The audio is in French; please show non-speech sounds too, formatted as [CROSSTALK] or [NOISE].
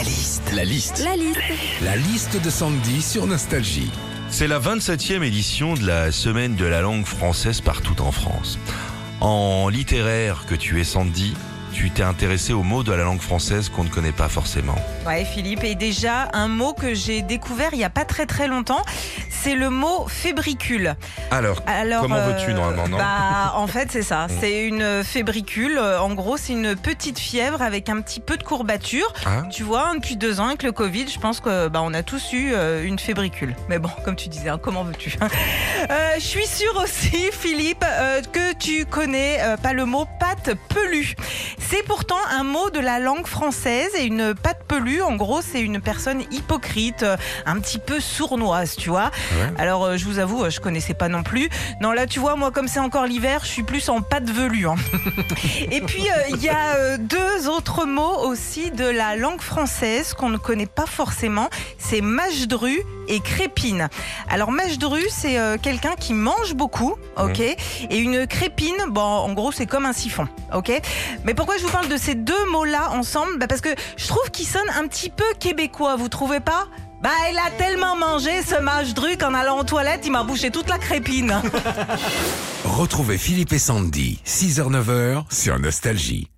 La liste. La liste. La liste. La liste de Sandy sur Nostalgie. C'est la 27e édition de la semaine de la langue française partout en France. En littéraire que tu es Sandy, tu t'es intéressé aux mots de la langue française qu'on ne connaît pas forcément. Ouais, Philippe. Et déjà, un mot que j'ai découvert il n'y a pas très très longtemps, c'est le mot fébricule. Alors, Alors, comment euh, veux-tu normalement, non bah, En fait, c'est ça. [LAUGHS] C'est une fébricule. Euh, En gros, c'est une petite fièvre avec un petit peu de courbature. Hein Tu vois, depuis deux ans avec le Covid, je pense que bah, on a tous eu euh, une fébricule. Mais bon, comme tu disais, hein, comment veux-tu? [LAUGHS] Euh, Je suis sûre aussi, Philippe, euh, que tu connais euh, pas le mot pâte pelue. C'est pourtant un mot de la langue française et une pâte pelue, en gros, c'est une personne hypocrite, euh, un petit peu sournoise, tu vois. Ouais. Alors, euh, je vous avoue, euh, je connaissais pas non plus. Non, là, tu vois, moi, comme c'est encore l'hiver, je suis plus en pâte velue. hein. [LAUGHS] Et puis, euh, il y a euh, deux autres mots aussi de la langue française qu'on ne connaît pas forcément. C'est mâche-dru et crépine. Alors, mâche-dru, c'est euh, quelqu'un qui mange beaucoup, ok Et une crépine, bon, en gros, c'est comme un siphon, ok Mais pourquoi je vous parle de ces deux mots-là ensemble? Bah, Parce que je trouve qu'ils sonnent un petit peu québécois, vous trouvez pas? Bah, il a tellement mangé ce mâche-dru qu'en allant aux toilettes, il m'a bouché toute la crépine. [LAUGHS] Retrouvez Philippe et Sandy, 6h-9h sur Nostalgie.